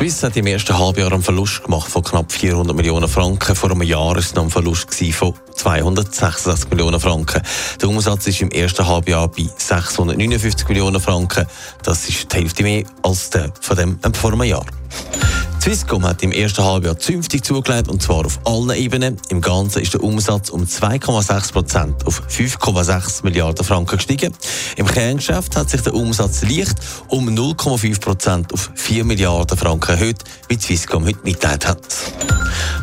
Swiss hat im ersten Halbjahr einen Verlust gemacht von knapp 400 Millionen Franken. Vor einem Jahr war es noch ein Verlust von 266 Millionen Franken. Der Umsatz ist im ersten Halbjahr bei 659 Millionen Franken. Das ist die Hälfte mehr als der von dem vor einem Jahr. Swisscom hat im ersten Halbjahr zünftig zugelegt und zwar auf allen Ebenen. Im Ganzen ist der Umsatz um 2,6 Prozent auf 5,6 Milliarden Franken gestiegen. Im Kerngeschäft hat sich der Umsatz leicht um 0,5 Prozent auf 4 Milliarden Franken erhöht, wie Swisscom heute mitteilt hat.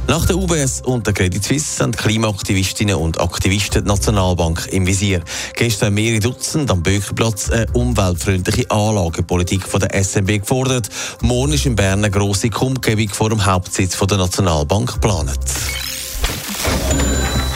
Nach der UBS und der Credit Suisse sind Klimaaktivistinnen und Aktivisten die Nationalbank im Visier. Gestern mehrere Dutzend am Böckerplatz eine umweltfreundliche Anlagepolitik von der SNB gefordert. Morgen ist in Bern eine grosse Kundgebung vor dem Hauptsitz der Nationalbank geplant.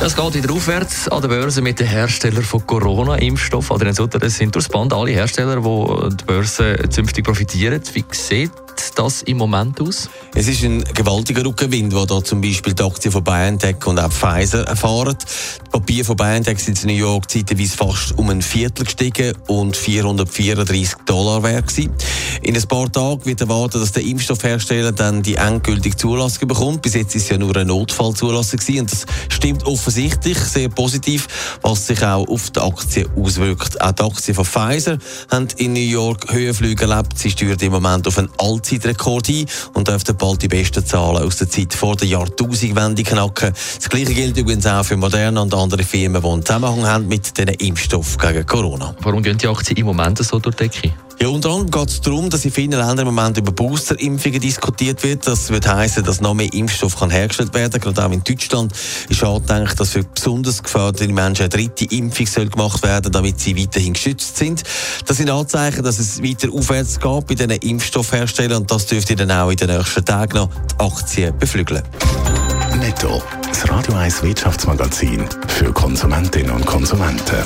Es geht wieder aufwärts an der Börse mit den Herstellern von Corona-Impfstoff. Adrian Sutter, das sind durchs Band alle Hersteller, die die Börse zünftig profitieren. Wie sieht das im Moment aus? Es ist ein gewaltiger Rückenwind, den da zum Beispiel die Aktien von BioNTech und auch Pfizer erfahren. Die Papiere von BioNTech sind in New York zeitweise fast um ein Viertel gestiegen und 434 Dollar wert gewesen. In ein paar Tagen wird erwartet, dass der Impfstoffhersteller dann die endgültige Zulassung bekommt. Bis jetzt ist es ja nur eine Notfallzulassung gewesen und das stimmt offensichtlich sehr positiv, was sich auch auf die Aktien auswirkt. Auch die Aktien von Pfizer haben in New York Höhenflüge erlebt. Sie steuert im Moment auf einen Allzeitrekord ein und dürfte bald die besten Zahlen aus der Zeit vor der Jahrtausendwende knacken. Das Gleiche gilt übrigens auch für Moderna und andere Firmen, die einen Zusammenhang haben mit diesen Impfstoffen gegen Corona. Warum gehen die Aktien im Moment so durch die Decke? Ja, unter anderem geht es darum, dass in vielen Ländern im Moment über Boosterimpfungen diskutiert wird. Das wird heißen, dass noch mehr Impfstoff kann hergestellt werden kann. Gerade auch in Deutschland ist angedenkt, dass für besonders gefährdete Menschen eine dritte Impfung soll gemacht werden damit sie weiterhin geschützt sind. Das sind Anzeichen, dass es weiter aufwärts geht bei diesen Impfstoffherstellern und das dürfte dann auch in den nächsten Tagen noch die Aktien beflügeln. Netto. Das Radio 1 Wirtschaftsmagazin für Konsumentinnen und Konsumenten.